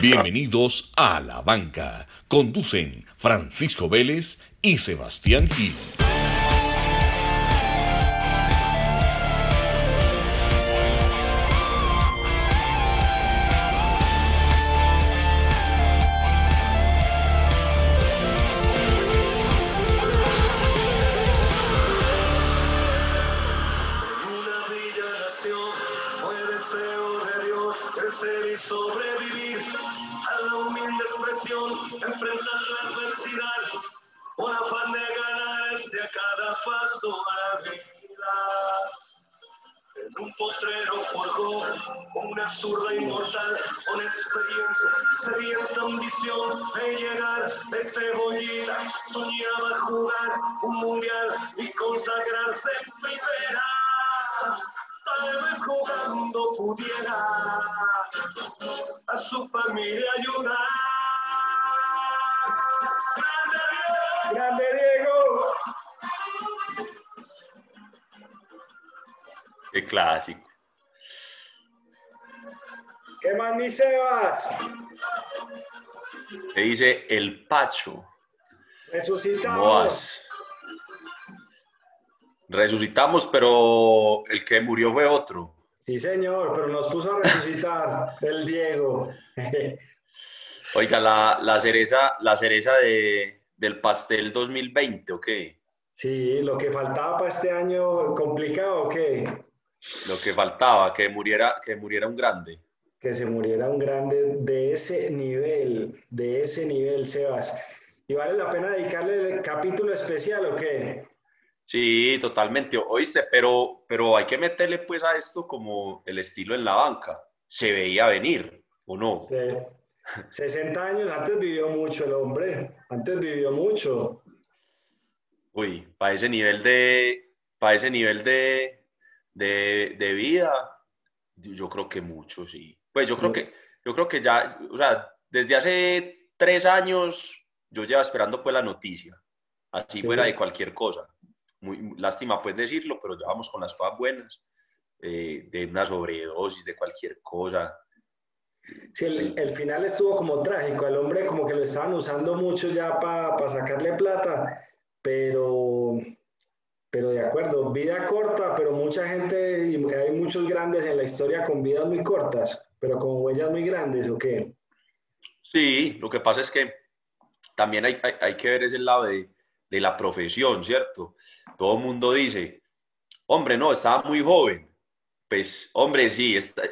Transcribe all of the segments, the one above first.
Bienvenidos a La Banca. Conducen Francisco Vélez y Sebastián Gil. Ayudar. ¡Grande Diego! Qué clásico. ¿Qué más, mi Sebas? ¿Qué dice el Pacho? ¿Cómo Resucitamos. Resucitamos, pero el que murió fue otro. Sí, señor, pero nos puso a resucitar el Diego. Oiga, la, la cereza, la cereza de, del pastel 2020, ¿o qué? Sí, lo que faltaba para este año complicado, ¿o qué? Lo que faltaba, que muriera, que muriera un grande. Que se muriera un grande de ese nivel, de ese nivel, Sebas. ¿Y vale la pena dedicarle el capítulo especial o qué? Sí, totalmente, oíste, pero, pero hay que meterle pues a esto como el estilo en la banca. Se veía venir, ¿o no? Se- 60 años, antes vivió mucho el hombre, antes vivió mucho. Uy, para ese nivel de, para ese nivel de, de, de vida, yo yo creo que mucho, sí. Pues yo creo que, yo creo que ya, o sea, desde hace tres años yo llevo esperando pues la noticia, así Sí. fuera de cualquier cosa. Muy, lástima pues decirlo, pero ya vamos con las cosas buenas, eh, de una sobredosis, de cualquier cosa. Sí, el, el final estuvo como trágico, el hombre como que lo estaban usando mucho ya para sacarle plata, pero, pero de acuerdo, vida corta, pero mucha gente, y hay muchos grandes en la historia con vidas muy cortas, pero con huellas muy grandes, ¿o qué? Sí, lo que pasa es que también hay, hay, hay que ver ese lado de, de la profesión, ¿cierto? Todo el mundo dice, hombre, no, estaba muy joven. Pues, hombre, sí, está-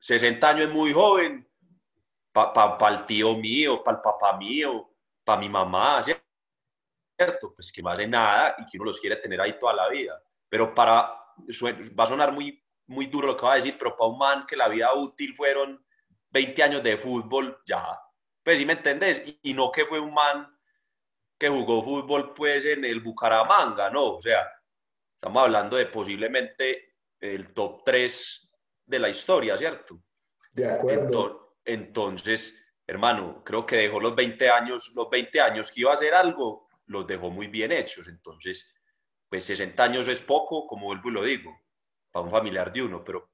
60 años es muy joven para el tío mío, para el papá mío, para mi mamá, ¿cierto? Pues que no hace nada y que uno los quiere tener ahí toda la vida. Pero para, va a sonar muy, muy duro lo que va a decir, pero para un man que la vida útil fueron 20 años de fútbol, ya. Pues sí me entendés, y no que fue un man que jugó fútbol pues en el Bucaramanga, no, o sea, estamos hablando de posiblemente el top 3 de la historia, ¿cierto? De acuerdo. Enton- Entonces, hermano, creo que dejó los 20 años, los 20 años que iba a hacer algo, los dejó muy bien hechos. Entonces, pues 60 años es poco, como vuelvo y lo digo, para un familiar de uno, pero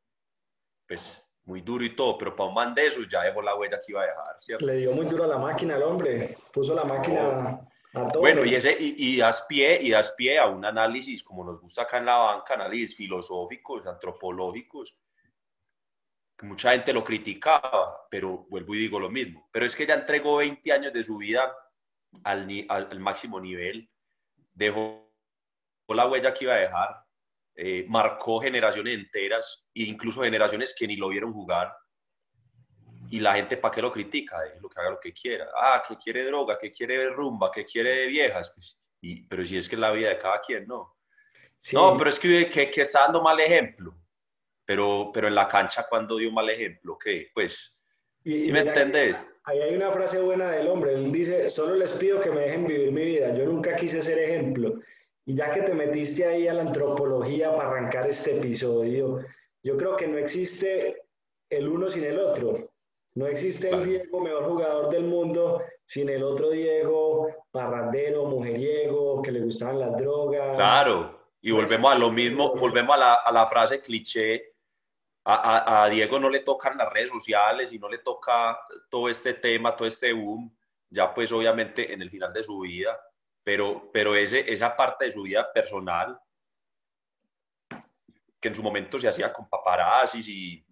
pues muy duro y todo, pero para un man de esos ya dejó la huella que iba a dejar, ¿cierto? Le dio muy duro a la máquina al hombre, puso la máquina. Bueno, y, ese, y, y das pie, y das pie a un análisis, como nos gusta acá en la banca, análisis filosóficos, antropológicos, que mucha gente lo criticaba, pero vuelvo y digo lo mismo. Pero es que ya entregó 20 años de su vida al, al, al máximo nivel, dejó la huella que iba a dejar, eh, marcó generaciones enteras, e incluso generaciones que ni lo vieron jugar. Y la gente, ¿para qué lo critica? lo que haga lo que quiera. Ah, que quiere droga, que quiere rumba, que quiere viejas. Pues, y, pero si es que es la vida de cada quien, ¿no? Sí. No, pero es que, que, que está dando mal ejemplo. Pero, pero en la cancha, cuando dio mal ejemplo? ¿Qué? Pues, Y- ¿sí me mira, entendés? Ahí hay una frase buena del hombre. Él dice, solo les pido que me dejen vivir mi vida. Yo nunca quise ser ejemplo. Y ya que te metiste ahí a la antropología para arrancar este episodio, yo creo que no existe el uno sin el otro. No existe el Diego, mejor jugador del mundo, sin el otro Diego, parrandero, mujeriego, que le gustaban las drogas. Claro. Y volvemos a lo mismo, volvemos a la, a la frase cliché a, Diego no le tocan las redes sociales y no le toca todo este tema, todo este boom, ya pues obviamente en el final de su vida, pero, pero ese, esa parte de su vida personal, que en su momento se hacía con paparazzis y,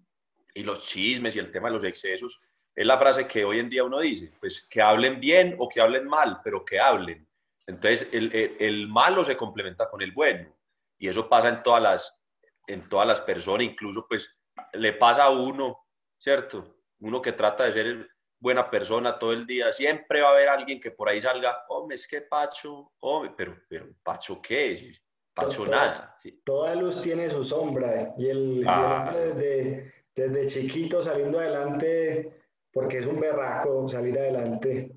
y los chismes y el tema de los excesos, es la frase que hoy en día uno dice, pues que hablen bien o que hablen mal, pero que hablen. Entonces el, el, el malo se complementa con el bueno y eso pasa en todas las, en todas las personas, incluso pues le pasa a uno, ¿cierto? Uno que trata de ser buena persona todo el día, siempre va a haber alguien que por ahí salga, hombre, es que Pacho, hombre, pero, pero ¿Pacho qué es? Pacho nada. Toda luz tiene su sombra y el, ah. desde, desde chiquito saliendo adelante, porque es un berraco salir adelante.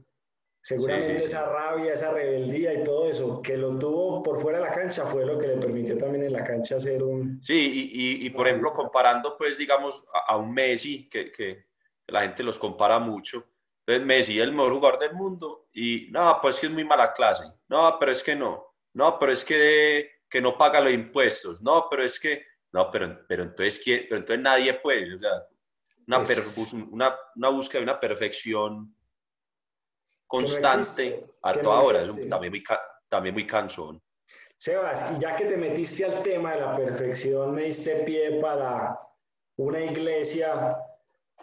Seguramente esa rabia, esa rebeldía y todo eso que lo tuvo por fuera de la cancha fue lo que le permitió también en la cancha ser un... Sí, y, y, por ejemplo, comparando pues digamos a, un Messi, que, que, la gente los compara mucho, entonces Messi es el mejor jugador del mundo y no, pues que es muy mala clase, no, pero es que no, no, pero es que, que no paga los impuestos, no, pero es que, no, pero, pero, entonces, pero entonces nadie puede, o sea, una, una, una búsqueda de una perfección constante a toda hora, es también, muy, también muy cansón. Sebas, y ya que te metiste al tema de la perfección, me diste pie para una iglesia,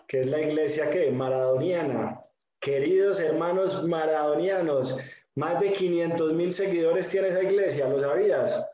que es la iglesia que maradoniana. Queridos hermanos maradonianos, más de 500 mil seguidores tiene esa iglesia, ¿lo sabías?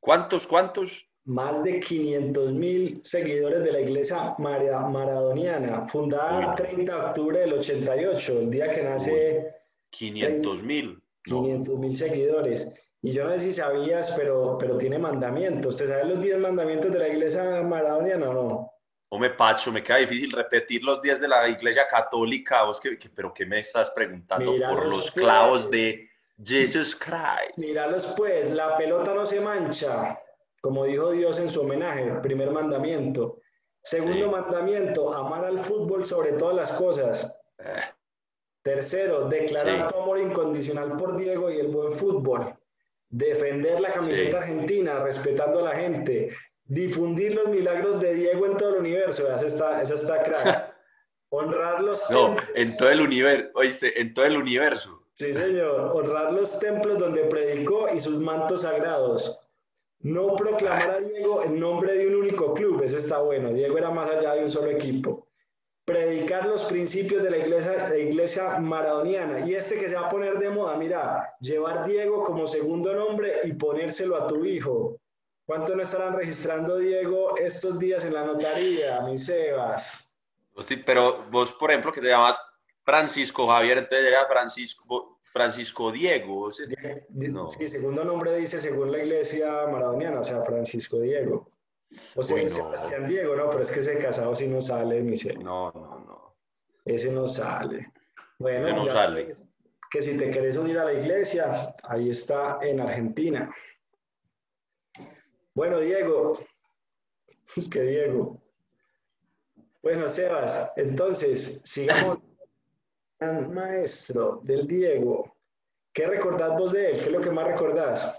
¿Cuántos, cuántos? más de 500 mil seguidores de la iglesia maradoniana, fundada el 30 de octubre del 88, el día que nace... 500 mil. 500 mil seguidores. Y yo no sé si sabías, pero, pero tiene mandamientos. ¿Te sabes los 10 mandamientos de la iglesia maradoniana o no? Hombre, Pacho, me queda difícil repetir los 10 de la iglesia católica. ¿Vos pero qué me estás preguntando? Por los clavos de Jesus Christ. Míralos pues, la pelota no se mancha como dijo Dios en su homenaje, primer mandamiento. Segundo mandamiento, amar al fútbol sobre todas las cosas. Eh. Tercero, declarar tu amor incondicional por Diego y el buen fútbol. Defender la camiseta argentina, respetando a la gente. Difundir los milagros de Diego en todo el universo. Esa está, esa está crack. Honrar los No, en todo el universo, oíste, en todo el universo. Sí, señor. Honrar los templos donde predicó y sus mantos sagrados. No proclamar a Diego en nombre de un único club, eso está bueno. Diego era más allá de un solo equipo. Predicar los principios de la iglesia, de iglesia maradoniana. Y este que se va a poner de moda, mira, llevar Diego como segundo nombre y ponérselo a tu hijo. ¿Cuánto no estarán registrando Diego estos días en la notaría, mis Sebas? Sí, pero vos, por ejemplo, que te llamas Francisco Javier, entonces era Francisco, Francisco Diego. Sí, segundo nombre dice según la iglesia maradoniana, o sea, Francisco Diego. O sea, Sebastián Diego, no, pero es que ese casado sí no sale, mi No, no, no. Ese no sale. Bueno, no sale. Que si te querés unir a la iglesia, ahí está en Argentina. Bueno, Diego. Es que Diego. Bueno, Sebas, entonces, sigamos maestro del Diego, ¿qué recordás vos de él? ¿Qué es lo que más recordás?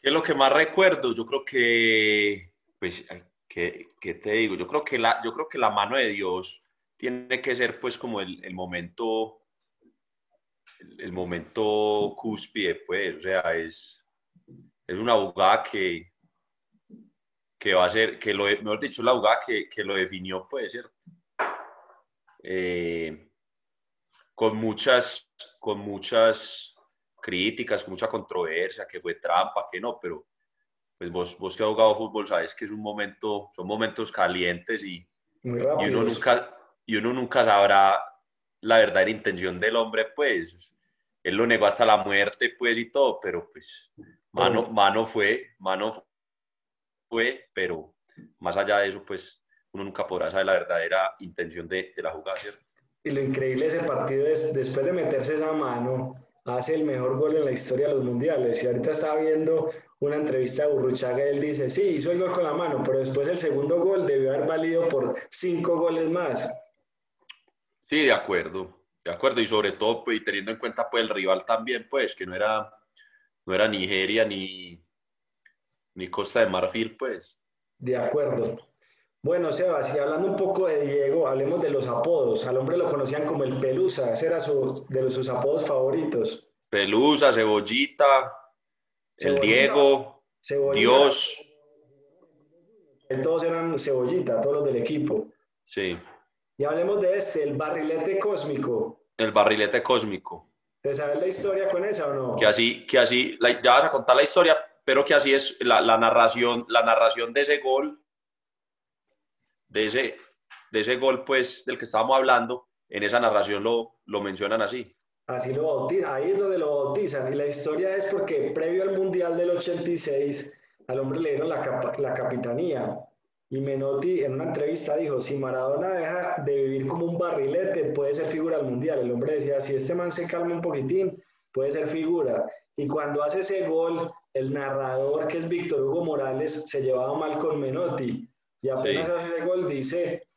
¿Qué es lo que más recuerdo? Yo creo que, pues, ¿qué, te digo? Yo creo que, la, yo creo que la mano de Dios tiene que ser, pues, como el, el momento, el, momento cúspide, pues, o sea, es, es una jugada que, que va a ser, que lo, mejor dicho, la jugada que, que lo definió, puede ser eh, con, muchas, con muchas críticas, con mucha controversia, que fue trampa, que no, pero pues vos, vos que has jugado fútbol sabes que es un momento, son momentos calientes y, y, uno nunca, y uno nunca sabrá la verdadera intención del hombre, pues él lo negó hasta la muerte, pues y todo, pero pues mano, mano fue, mano fue, pero más allá de eso, pues uno nunca podrá saber la verdadera intención de, la jugada, ¿cierto? Y lo increíble de ese partido es, después de meterse esa mano, hace el mejor gol en la historia de los mundiales. Y ahorita estaba viendo una entrevista de Burruchaga y él dice, sí, hizo el gol con la mano, pero después el segundo gol debió haber valido por cinco goles más. Sí, de acuerdo, de acuerdo. Y sobre todo, pues, teniendo en cuenta pues, el rival también, pues, que no era, no era Nigeria ni, Ni Costa de Marfil, pues. De acuerdo. Bueno, Sebas, y hablando un poco de Diego, hablemos de los apodos. Al hombre lo conocían como el Pelusa, ese era su, de sus apodos favoritos. Pelusa, Cebollita, el Diego, Dios. Todos eran Cebollita, todos los del equipo. Sí. Y hablemos de este, el barrilete cósmico. El barrilete cósmico. ¿Te sabes la historia con esa o no? Que así, que así, ya vas a contar la historia, pero que así es la, la narración, la narración de ese gol de ese, de ese gol pues, del que estábamos hablando, en esa narración lo, lo mencionan así. Así lo bautizan, ahí es donde lo bautizan. Y la historia es porque previo al Mundial del 86, al hombre le dieron la, la capitanía. Y Menotti en una entrevista dijo, si Maradona deja de vivir como un barrilete, puede ser figura del Mundial. El hombre decía, si este man se calma un poquitín, puede ser figura. Y cuando hace ese gol, el narrador, que es Víctor Hugo Morales, se llevaba mal con Menotti. Y apenas hace ese gol dice,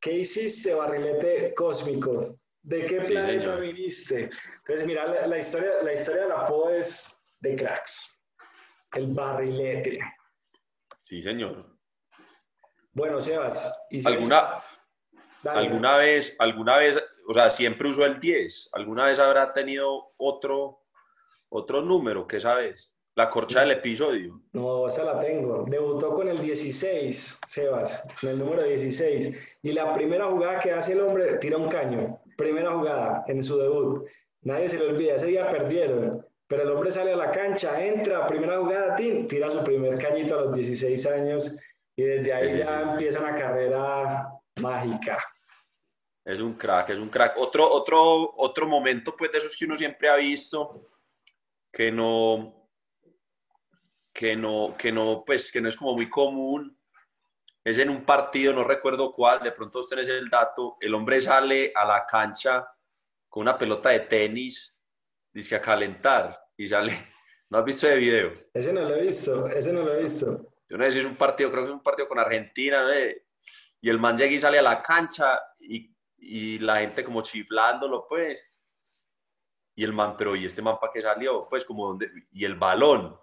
¿qué hiciste, barrilete cósmico? ¿De qué planeta viniste? Entonces, mira, la, historia, la historia de la PO es de cracks. El barrilete. Sí, señor. Bueno, Sebas. ¿y ¿Alguna, ¿Alguna vez, alguna vez, o sea, siempre usó el 10? ¿Alguna vez habrá tenido otro, otro número? ¿Qué sabes? La corcha del episodio. No, esa la tengo. Debutó con el 16, Sebas, con el número 16. Y la primera jugada que hace el hombre, tira un caño. Primera jugada en su debut. Nadie se le olvida. Ese día perdieron. Pero el hombre sale a la cancha, entra, primera jugada, tira su primer cañito a los 16 años. Y desde ahí ya empieza una carrera mágica. Es un crack, es un crack. Otro, otro, otro momento, pues, de esos que uno siempre ha visto, que no, que no, que no, pues, que no es como muy común. Es en un partido, no recuerdo cuál, de pronto ustedes el dato, el hombre sale a la cancha con una pelota de tenis, dice a calentar y sale. ¿No has visto ese video? Ese no lo he visto, ese no lo he visto. Yo no sé si es un partido, creo que es un partido con Argentina, y el man llega y sale a la cancha y, y la gente como chiflándolo, pues. Y el man, pero ¿y este man para qué salió? Pues como donde, y el balón,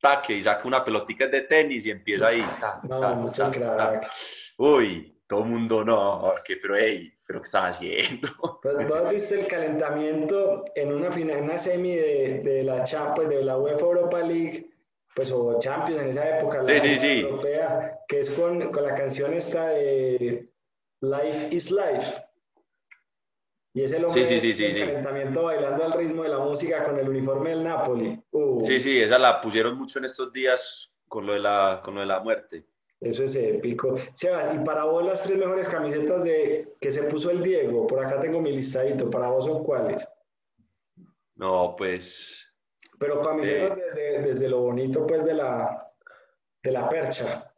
taque y saca una pelotita de tenis y empieza ahí. no, mucho crack. Uy, todo el mundo no, que, pero hey, pero ¿qué estás haciendo? Pues vos viste el calentamiento en una, final, en una semi de, de la pues, de la UEFA Europa League, pues o Champions en esa época, la sí, sí, europea, que es con, con la canción esta de Life is Life. Y ese hombre sí, sí, sí, el calentamiento bailando al ritmo de la música con el uniforme del Napoli. Uh. Sí, sí, esa la pusieron mucho en estos días con lo de la, con lo de la muerte. Eso es épico. Seba, y para vos las tres mejores camisetas de que se puso el Diego, por acá tengo mi listadito, ¿para vos son cuáles? No, pues... Pero camisetas eh, desde, lo bonito, pues, de la, de la percha.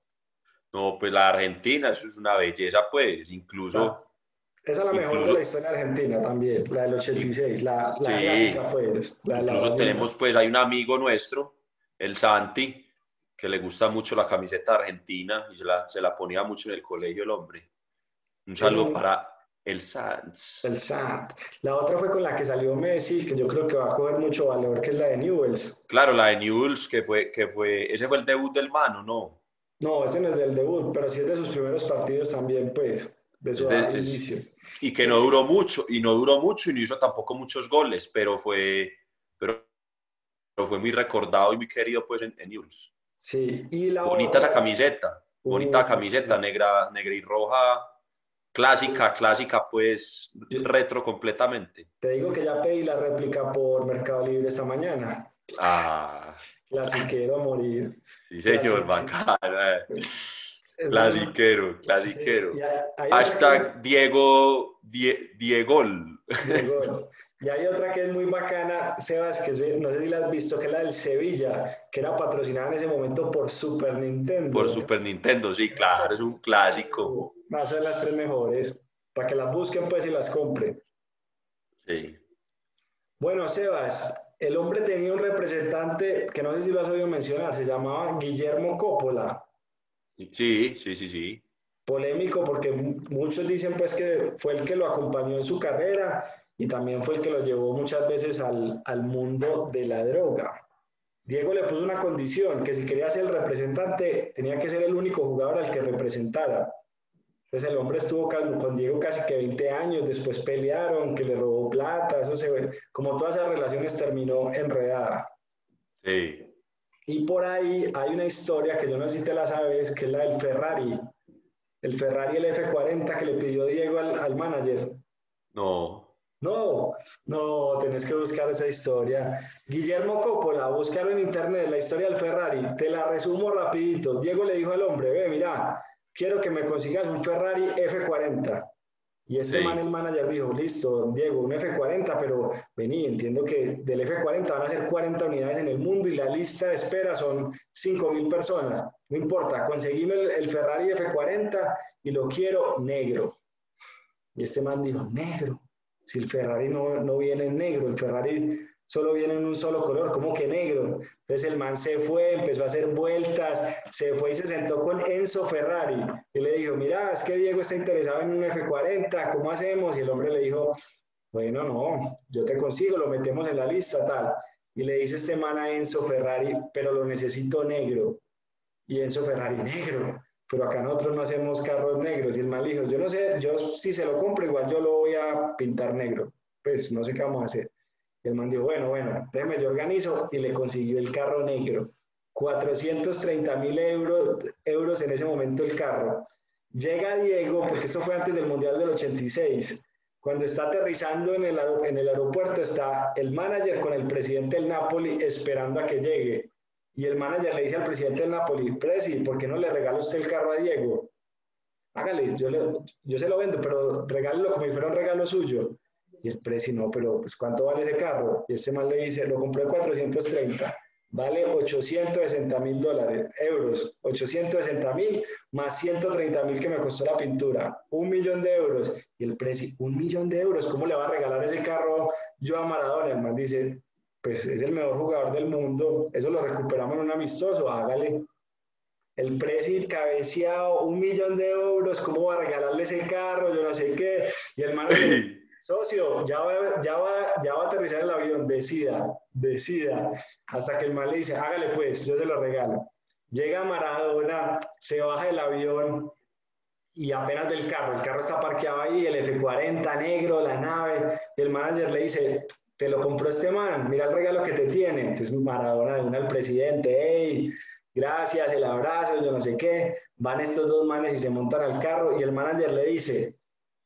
No, pues la Argentina, eso es una belleza, pues, incluso... Ah. Esa es la mejor de la historia argentina también, la del 86, la, la clásica pues. incluso tenemos pues, hay un amigo nuestro, el Santi, que le gusta mucho la camiseta argentina y se la, se la ponía mucho en el colegio el hombre. Un saludo para el Sanz. El Sanz. La otra fue con la que salió Messi, que yo creo que va a coger mucho valor, que es la de Newells. Claro, la de Newells, que fue, que fue, ese fue el debut del mano, ¿no? No, ese no es del debut, pero sí es de sus primeros partidos también, pues de su inicio. Y que no duró mucho, y no duró mucho, y no hizo tampoco muchos goles, pero fue, pero, fue muy recordado y muy querido pues en, en Sí, y la Bonita esa camiseta, bonita camiseta, negra, negra y roja, clásica, clásica, pues retro completamente. Te digo que ya pedí la réplica por Mercado Libre esta mañana. Ah. Clasiquero a morir. Sí, señor, bacana. Clasiquero, clasiquero. Hashtag Diego, Diego. Y hay otra que es muy bacana, Sebas, que no sé si la has visto, que es la del Sevilla, que era patrocinada en ese momento por Super Nintendo. Por Super Nintendo, sí, claro, es un clásico. Va a ser las tres mejores, para que las busquen pues y las compren. Sí. Bueno, Sebas, el hombre tenía un representante que no sé si lo has oído mencionar, se llamaba Guillermo Coppola. Sí, sí, sí, sí. Polémico porque muchos dicen pues que fue el que lo acompañó en su carrera y también fue el que lo llevó muchas veces al, al mundo de la droga. Diego le puso una condición, que si quería ser el representante, tenía que ser el único jugador al que representara. Entonces el hombre estuvo con Diego casi que 20 años, después pelearon, que le robó plata, eso se ve, como todas esas relaciones terminó enredada. Sí. Y por ahí hay una historia que yo no sé si te la sabes, que es la del Ferrari. El Ferrari, el F40 que le pidió Diego al, al manager. No. No, no, tenés que buscar esa historia. Guillermo Coppola, buscar en internet la historia del Ferrari. Te la resumo rapidito. Diego le dijo al hombre, ve, mira, quiero que me consigas un Ferrari F40. Y este man, el manager, dijo, listo, Diego, un F40, pero vení, entiendo que del F40 van a ser 40 unidades en el mundo y la lista de espera son 5.000 personas. No importa, conseguime el, el Ferrari F40 y lo quiero negro. Y este man dijo, negro si el Ferrari no, no viene en negro, el Ferrari solo viene en un solo color, como que negro. Entonces el man se fue, empezó a hacer vueltas, se fue y se sentó con Enzo Ferrari. Y le dijo, mira, es que Diego está interesado en un F40, ¿cómo hacemos? Y el hombre le dijo, bueno, no, yo te consigo, lo metemos en la lista, tal. Y le dice este man a Enzo Ferrari, pero lo necesito negro. Y Enzo Ferrari, negro pero acá nosotros no hacemos carros negros. Y el mal dijo, yo no sé, yo si se lo compro, igual yo lo voy a pintar negro. Pues no sé qué vamos a hacer. El man dijo, bueno, bueno, déjeme, yo organizo y le consiguió el carro negro. 430 mil euros, euros en ese momento el carro. Llega Diego, porque esto fue antes del Mundial del 86. Cuando está aterrizando en el, en el aeropuerto, está el manager con el presidente del Napoli esperando a que llegue. Y el manager le dice al presidente del Napoli, Presi, ¿por qué no le regala usted el carro a Diego? Hágale, yo, le, yo se lo vendo, pero regálelo como si fuera un regalo suyo. Y el Presi, no, pero pues ¿cuánto vale ese carro? Y este man le dice, lo compré en 430, vale 860 mil dólares, euros, 860 mil más 130 mil que me costó la pintura, un millón de euros. Y el Presi, un millón de euros, ¿cómo le va a regalar ese carro yo a Maradona? El man dice, pues es el mejor jugador del mundo, eso lo recuperamos en un amistoso, hágale. El precio cabeceado, un millón de euros, ¿cómo va a regalarle ese carro? Yo no sé qué. Y el man, socio, ya va, ya, va, ya va a aterrizar el avión, decida, decida. Hasta que el man le dice, hágale pues, yo se lo regalo. Llega Maradona, se baja del avión y apenas del carro, el carro está parqueado ahí, el F40 negro, la nave, y el manager le dice, te lo compró este man, mira el regalo que te tiene. Entonces Maradona de una al presidente, hey, gracias, el abrazo, yo no sé qué. Van estos dos manes y se montan al carro y el manager le dice,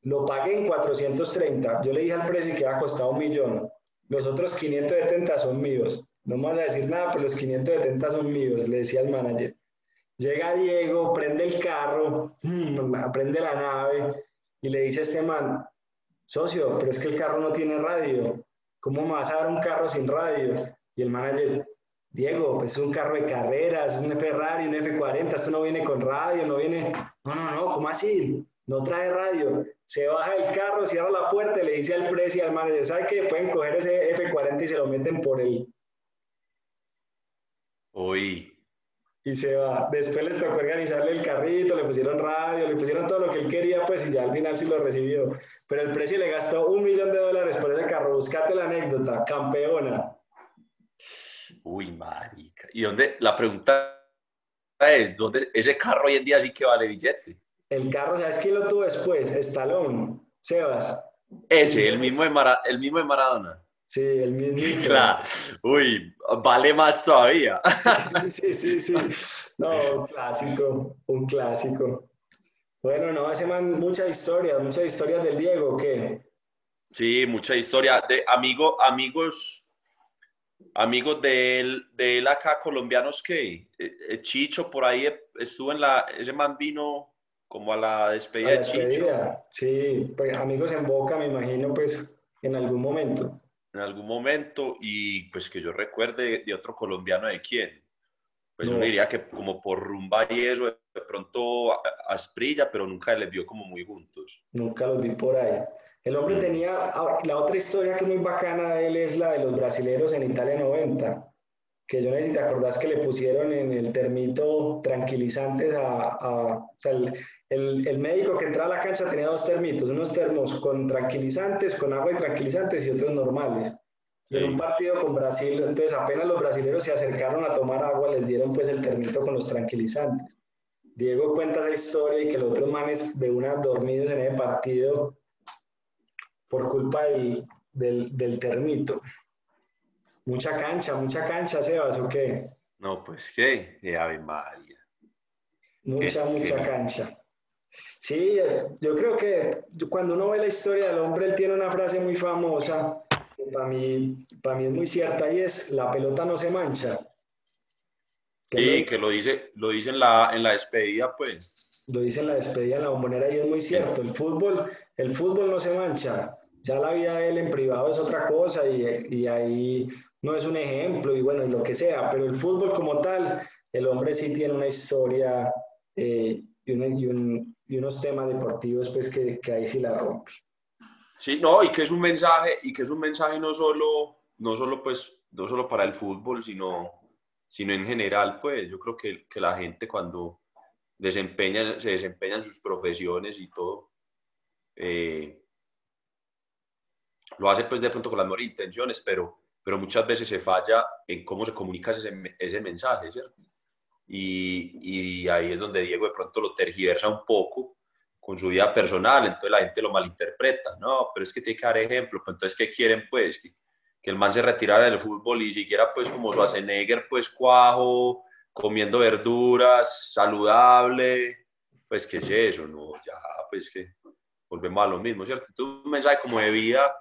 lo pagué en 430. Yo le dije al precio que ha costado un millón. Los otros 570 son míos. No me vas a decir nada, pero los 570 son míos, le decía al manager. Llega Diego, prende el carro, mm, prende la nave y le dice a este man, socio, pero es que el carro no tiene radio. ¿cómo me vas a dar un carro sin radio? Y el manager, Diego, pues es un carro de carreras, un Ferrari, un F40, esto no viene con radio, no viene, no, no, no, ¿cómo así? No trae radio. Se baja el carro, cierra la puerta y le dice al precio y al manager, ¿sabe qué? Pueden coger ese F40 y se lo meten por él. Uy. Y se va. Después les tocó organizarle el carrito, le pusieron radio, le pusieron todo lo que él quería, pues, y ya al final sí lo recibió pero el precio le gastó un millón de dólares por ese carro. Buscate la anécdota, campeona. Uy, marica. ¿Y dónde? La pregunta es, ¿dónde ese carro hoy en día sí que vale billete? El carro, ¿sabes quién lo tuvo después? Stallone, Sebas. Ese, el, mismo de el mismo de Maradona. Sí, el mismo. Claro. Uy, vale más todavía. Sí, sí, sí, sí. No, un clásico, un clásico. Bueno, no, hace muchas historias, muchas historias del Diego, ¿qué? Sí, mucha historia. De amigo, amigos, amigos de él, de él acá, colombianos que eh, eh, Chicho por ahí estuvo en la, ese man vino como a la despedida, de Chicho. Sí, pues amigos en Boca, me imagino, pues en algún momento. En algún momento, y pues que yo recuerde de otro colombiano de quién. Pues yo diría que como por rumba y eso, de pronto a, Asprilla, pero nunca les vio como muy juntos. Nunca los vi por ahí. El hombre tenía, ah, la otra historia que es muy bacana de él es la de los brasileros en Italia 90, que yo no sé si te acordás que le pusieron en el termito tranquilizantes a, o sea, el, el, médico que entraba a la cancha tenía dos termitos, unos termos con tranquilizantes, con agua y tranquilizantes y otros normales. en un partido con Brasil, entonces apenas los brasileños se acercaron a tomar agua, les dieron pues el termito con los tranquilizantes. Diego cuenta esa historia y que los otros manes de una dormidos en el partido por culpa del, del, termito. Mucha cancha, mucha cancha, Sebas, ¿o qué? No, pues qué, qué Ave María. Mucha, mucha cancha. Sí, yo creo que cuando uno ve la historia del hombre, él tiene una frase muy famosa para mí, para mí es muy cierta y es, la pelota no se mancha. sí, que lo dice, lo dice en la, en la despedida, pues. Lo dice en la despedida en la bombonera y es muy cierto. El fútbol, el fútbol no se mancha. Ya la vida de él en privado es otra cosa y, y ahí no es un ejemplo y bueno, y lo que sea, pero el fútbol como tal, el hombre sí tiene una historia eh, y, y, unos temas deportivos pues que, que ahí sí la rompe. Sí, no, y que es un mensaje, y que es un mensaje no solo, no solo, pues, no solo para el fútbol, sino, sino en general, pues, yo creo que, que la gente cuando desempeña, se desempeña en sus profesiones y todo, eh, lo hace pues de pronto con las mejores intenciones, pero, pero muchas veces se falla en cómo se comunica ese, ese mensaje, ¿cierto? Y, y ahí es donde Diego de pronto lo tergiversa un poco con su vida personal, entonces la gente lo malinterpreta, no, pero es que tiene que dar ejemplo, pues entonces ¿qué quieren pues? Que, el man se retirara del fútbol y siquiera pues como Schwarzenegger pues cuajo, comiendo verduras, saludable, pues ¿qué es eso? No, ya pues que volvemos a lo mismo, ¿cierto? Entonces un mensaje como de vida,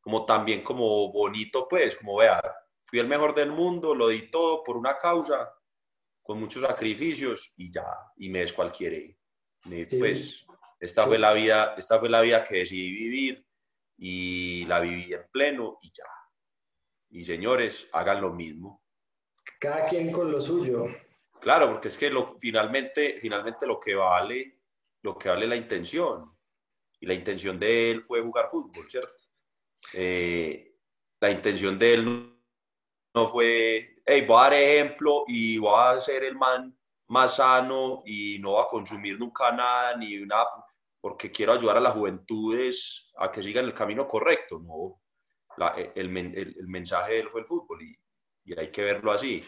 como también como bonito pues, como vea, fui el mejor del mundo, lo di todo por una causa, con muchos sacrificios y ya, y me descualquiere. Pues esta, fue la vida, esta fue la vida que decidí vivir y la viví en pleno y ya. Y señores, hagan lo mismo. Cada quien con lo suyo. Claro, porque es que lo, finalmente, finalmente lo que vale, lo que vale la intención. Y la intención de él fue jugar fútbol, ¿cierto? Eh, la intención de él no fue, hey, voy a dar ejemplo y voy a ser el man más sano y no va a consumir nunca nada ni una porque quiero ayudar a las juventudes a que sigan el camino correcto. No, el, el, mensaje de él fue el fútbol y, y hay que verlo así.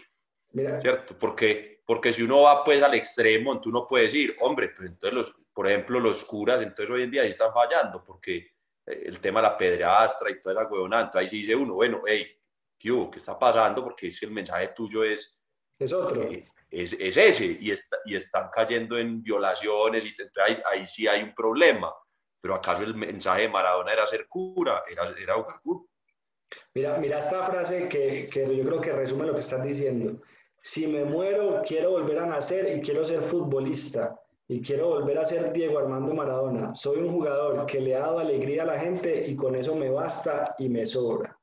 ¿Cierto? Porque, porque si uno va pues al extremo, entonces uno puede decir, hombre, pues entonces los, por ejemplo los curas, entonces hoy en día ahí están fallando porque el tema de la pedrastra y toda esa huevona, entonces ahí sí dice uno, bueno, hey, ¿qué, ¿qué está pasando? Porque es que el mensaje tuyo es... Es otro. Eh, es, es ese y, está, y están cayendo en violaciones y ahí, ahí, sí hay un problema. Pero acaso el mensaje de Maradona era ser cura, era, era jugar. Mira, mira esta frase que, que yo creo que resume lo que estás diciendo. Si me muero, quiero volver a nacer y quiero ser futbolista y quiero volver a ser Diego Armando Maradona. Soy un jugador que le ha dado alegría a la gente y con eso me basta y me sobra.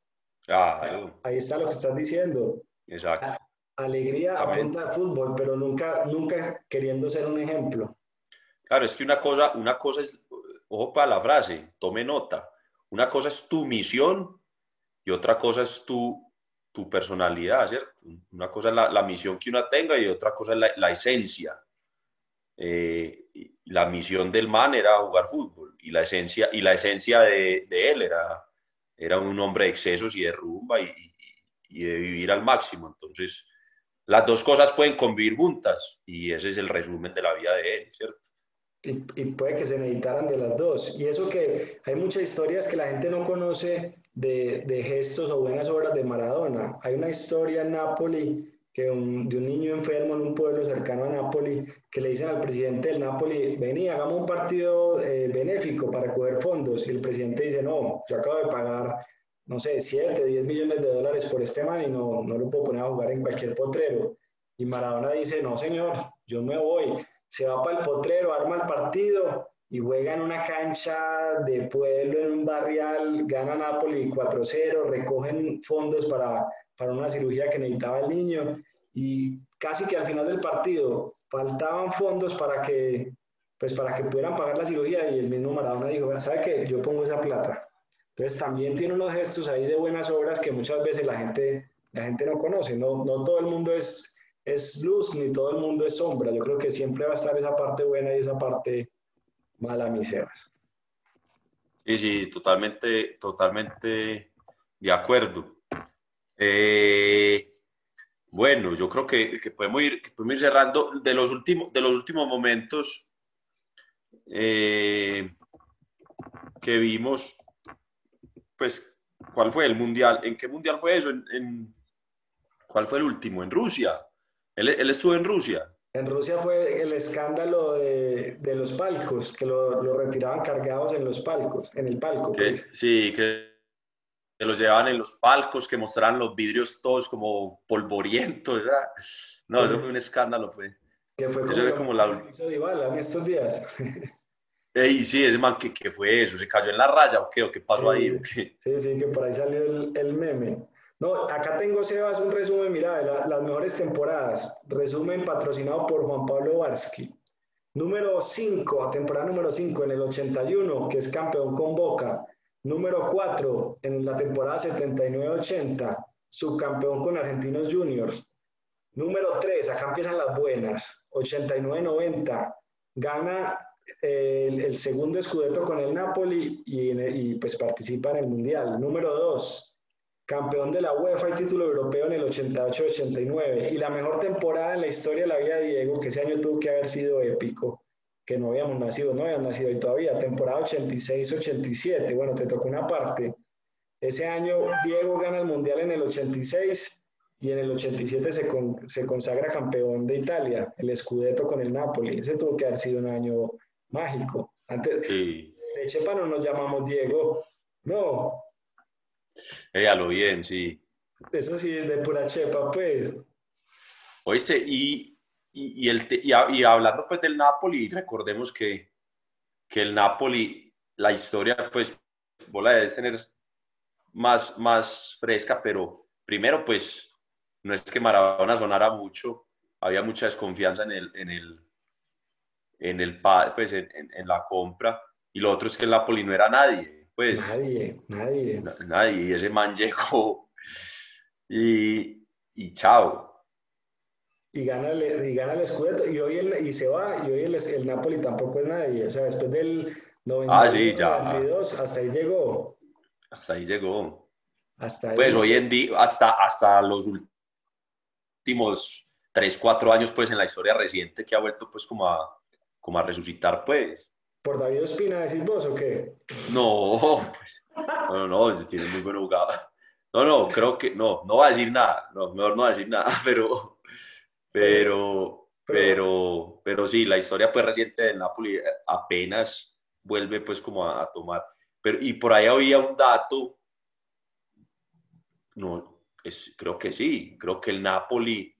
Ah, Ahí está lo que estás diciendo. Exacto alegría a punta de fútbol, pero nunca, nunca queriendo ser un ejemplo. Claro, es que una cosa, una cosa es, ojo para la frase, tome nota, una cosa es tu misión y otra cosa es tu, tu personalidad, ¿cierto? Una cosa es la, la, misión que uno tenga y otra cosa es la, la esencia. Eh, la misión del man era jugar fútbol y la esencia, y la esencia de, de él era, era un hombre de excesos y de rumba y, y de vivir al máximo. Entonces, las dos cosas pueden convivir juntas y ese es el resumen de la vida de él, ¿cierto? Y, puede que se necesitaran de las dos. Y eso que hay muchas historias que la gente no conoce de, de gestos o buenas obras de Maradona. Hay una historia en Nápoli que de un niño enfermo en un pueblo cercano a Nápoli que le dicen al presidente del Nápoli, vení, hagamos un partido eh, benéfico para coger fondos. Y el presidente dice, no, yo acabo de pagar no sé, 7, 10 millones de dólares por este man y no, no lo puedo poner a jugar en cualquier potrero. Y Maradona dice, no señor, yo me voy. Se va para el potrero, arma el partido y juega en una cancha de pueblo, en un barrial, gana Napoli 4-0, recogen fondos para, para una cirugía que necesitaba el niño y casi que al final del partido faltaban fondos para que, pues para que pudieran pagar la cirugía y el mismo Maradona dijo, ¿sabe qué? Yo pongo esa plata. Entonces también tiene unos gestos ahí de buenas obras que muchas veces la gente, la gente no conoce. No, no todo el mundo es, es luz ni todo el mundo es sombra. Yo creo que siempre va a estar esa parte buena y esa parte mala, mis Sebas. Sí, sí, totalmente, totalmente de acuerdo. Eh, bueno, yo creo que, que podemos ir, que podemos ir cerrando de los últimos, de los últimos momentos eh, que vimos, pues, ¿cuál fue el mundial? ¿En qué mundial fue eso? ¿En, en- cuál fue el último? ¿En Rusia? Él, él estuvo en Rusia. En Rusia fue el escándalo de, de los palcos, que lo, lo retiraban cargados en los palcos, en el palco, Que, pues. sí, que, que los llevaban en los palcos, que mostraban los vidrios todos como polvorientos, ¿verdad? No, eso fue un escándalo, fue. Que fue Eso como, como la- Dybala en estos días. Ey, sí, ese man, ¿qué, qué fue eso? ¿Se cayó en la raya o qué? ¿O qué pasó Sí. ahí? ¿O qué? Sí, sí, que por ahí salió el, el meme. No, acá tengo, Sebas, un resumen, mira, de la- las mejores temporadas. Resumen patrocinado por Juan Pablo Varsky. Número 5, temporada número 5 en el 81, que es campeón con Boca. Número 4 en la temporada 79-80, subcampeón con Argentinos Juniors. Número 3, acá empiezan las buenas, 89-90, gana eh, el, segundo escudeto con el Napoli y, pues participa en el Mundial. Número 2, campeón de la UEFA y título europeo en el 88-89. Y la mejor temporada en la historia de la vida de Diego, que ese año tuvo que haber sido épico, que no habíamos nacido, no habíamos nacido y todavía, temporada 86-87. Bueno, te tocó una parte. Ese año Diego gana el Mundial en el 86 y en el 87 se, con- se consagra campeón de Italia, el Scudetto con el Napoli. Ese tuvo que haber sido un año mágico. Antes Sí, de Chepa no nos llamamos Diego. No, ella lo bien, sí. eso sí es de pura chepa, pues. Oíste, y, y, y el, y, hablando pues del Napoli, recordemos que, que el Napoli, la historia, pues, vos la debes tener más, más fresca, pero primero, pues, no es que Maradona sonara mucho, había mucha desconfianza en el, en el, en el, pues, en, en- en la compra, y lo otro es que el Napoli no era nadie, pues, Nadie, nadie. na- nadie, y ese man llegó y, y chao. Y gana, el, y gana el Scudetto y hoy el, y se va y hoy el, el Napoli tampoco es nadie. O sea, después del 91, Ah, sí, ya. 92, hasta ahí llegó. Hasta ahí llegó. Hasta ahí. Pues hoy en día, hasta, hasta los últimos 3, 4 años, pues en la historia reciente que ha vuelto pues como a, como a resucitar, pues. ¿Por David Ospina decís vos o qué? No, pues, no, no, no, tiene muy buen jugador. No, no, creo que, no, no va a decir nada, no, mejor no va a decir nada, pero, pero, pero, pero sí, la historia pues reciente del Napoli apenas vuelve pues como a, a tomar. Pero, y por ahí había un dato, no, es, creo que sí, creo que el Napoli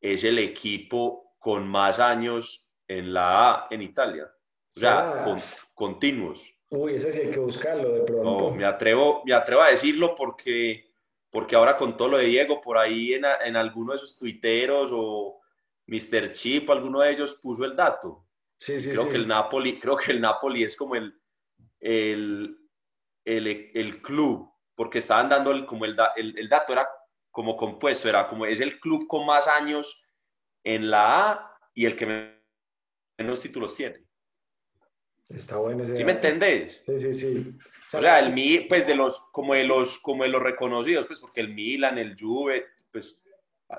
es el equipo con más años en la A en Italia. O sea, con- continuos. Uy, ese sí hay que buscarlo de pronto. No, me atrevo, me atrevo a decirlo porque, porque ahora con todo lo de Diego, por ahí en, en alguno de esos tuiteros o Mr. Chip, alguno de ellos puso el dato. sí, sí, creo sí. que el Napoli, creo que el Napoli es como el, el, el, el club, porque estaban dando el, como el, el, el dato era como compuesto, era como es el club con más años en la A y el que menos títulos tiene. Está bueno ese ¿Sí me dato. entendés? Sí, sí, sí. O sea, el Mi, pues de los, como de los, como de los reconocidos, pues porque el Milan, el Juve, pues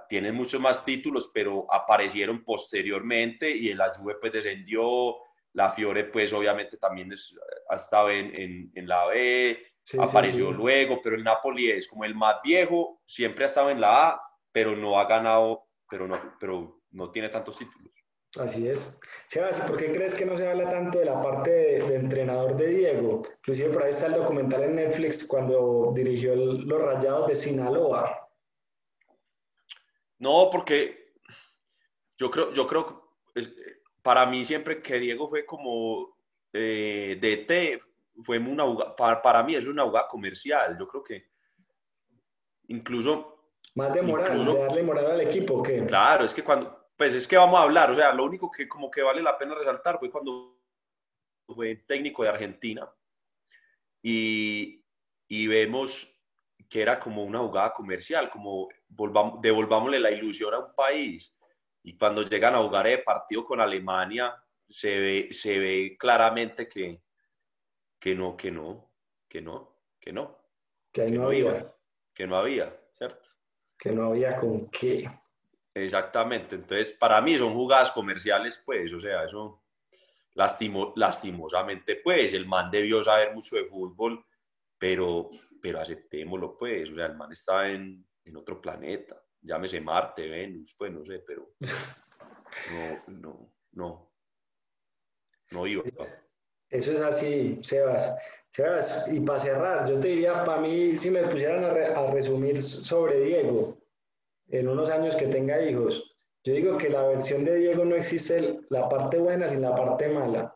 tienen muchos más títulos, pero aparecieron posteriormente y la Juve pues descendió, la Fiore pues obviamente también es, ha estado en, en, en la B, Sí, sí, apareció sí. luego, pero el Napoli es como el más viejo, siempre ha estado en la A, pero no ha ganado, pero no, pero no tiene tantos títulos. Así es. Sebas, ¿y por qué crees que no se habla tanto de la parte de, de entrenador de Diego? Inclusive por ahí está el documental en Netflix cuando dirigió el- los Rayados de Sinaloa. No, porque yo creo, yo creo, para mí siempre que Diego fue como eh, DT, fue una para, para mí es una jugada comercial. Yo creo que incluso, Más de moral, Incluso- de darle moral al equipo, ¿o ¿qué? claro, es que cuando, pues es que vamos a hablar, o sea, lo único que como que vale la pena resaltar fue cuando fue técnico de Argentina y, y vemos que era como una jugada comercial, como volvamos, devolvámosle la ilusión a un país. Y cuando llegan a jugar el partido con Alemania, se ve, se ve claramente que, que no, que no, que no, que no, Que que no no había. iba, que no había. ¿cierto? Que no había con qué. Exactamente, entonces para mí son jugadas comerciales, pues, o sea, eso lastimo, lastimosamente, pues, el man debió saber mucho de fútbol, pero, pero aceptémoslo, pues, o sea, el man está en, en otro planeta, llámese Marte, Venus, pues, no sé, pero no, no, no, no iba. Eso es así, Sebas. Sebas, y para cerrar, yo te diría, para mí, si me pusieran a resumir sobre Diego, en unos años que tenga hijos, yo digo que la versión de Diego no existe la parte buena sin la parte mala.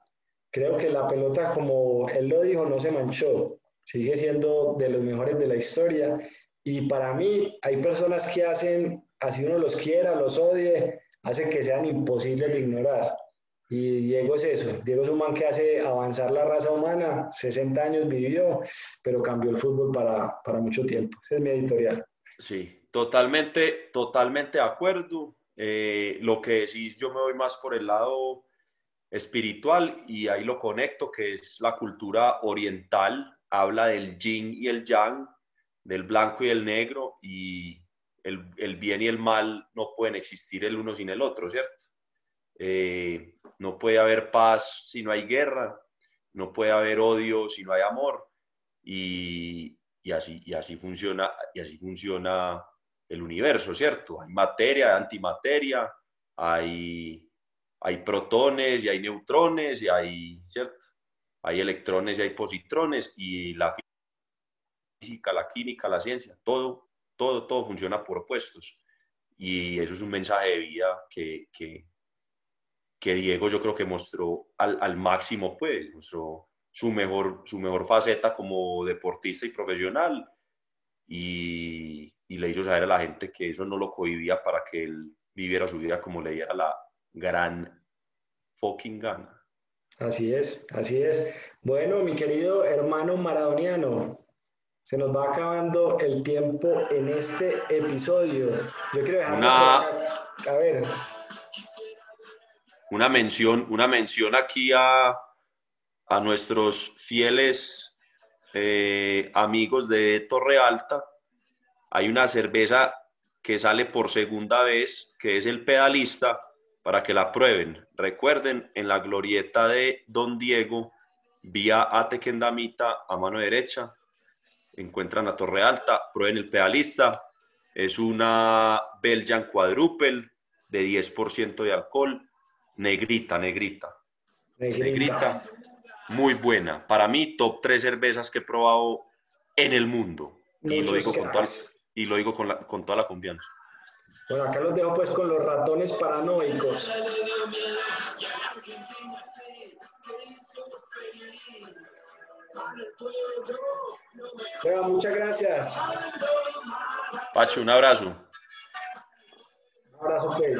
Creo que la pelota, como él lo dijo, no se manchó. Sigue siendo de los mejores de la historia. Y para mí hay personas que hacen, así uno los quiera, los odie, hacen que sean imposibles de ignorar. Y Diego es eso. Diego es un man que hace avanzar la raza humana. 60 años vivió, pero cambió el fútbol para, para mucho tiempo. Ese es mi editorial. Sí, totalmente, totalmente de acuerdo. Eh, lo que decís, yo me voy más por el lado espiritual y ahí lo conecto, que es la cultura oriental, habla del yin y el yang, del blanco y el negro, y el, el bien y el mal no pueden existir el uno sin el otro, ¿cierto? Eh, no puede haber paz si no hay guerra, no puede haber odio si no hay amor, y, y así, y así funciona, y así funciona el universo, ¿cierto? Hay materia, antimateria, hay, hay protones y hay neutrones y hay, ¿cierto? Hay electrones y hay positrones y la física, la química, la ciencia, todo, todo, todo funciona por opuestos. Y eso es un mensaje de vida que, que, que Diego yo creo que mostró al, al máximo, pues, mostró su mejor, su mejor faceta como deportista y profesional. Y, y le hizo saber a la gente que eso no lo cohibía para que él viviera su vida como le diera la gran fucking gana. Así es, así es. Bueno, mi querido hermano maradoniano, se nos va acabando el tiempo en este episodio. Yo quiero dejar una, a ver. Una mención, una mención aquí a, a nuestros fieles eh, amigos de Torre Alta, hay una cerveza que sale por segunda vez, que es el pedalista, para que la prueben. Recuerden, en la glorieta de Don Diego, vía Atequendamita a mano derecha, encuentran a Torre Alta, prueben el pedalista. Es una Belgian Quadruple de 10% de alcohol, negrita, negrita, negrita. Negrita, muy buena. Para mí, top 3 cervezas que he probado en el mundo. Y lo digo con todas y lo digo con, la, con toda la confianza. Bueno, acá los dejo pues con los ratones paranoicos. Seba, muchas gracias. Pacho, un abrazo. Un abrazo, pues.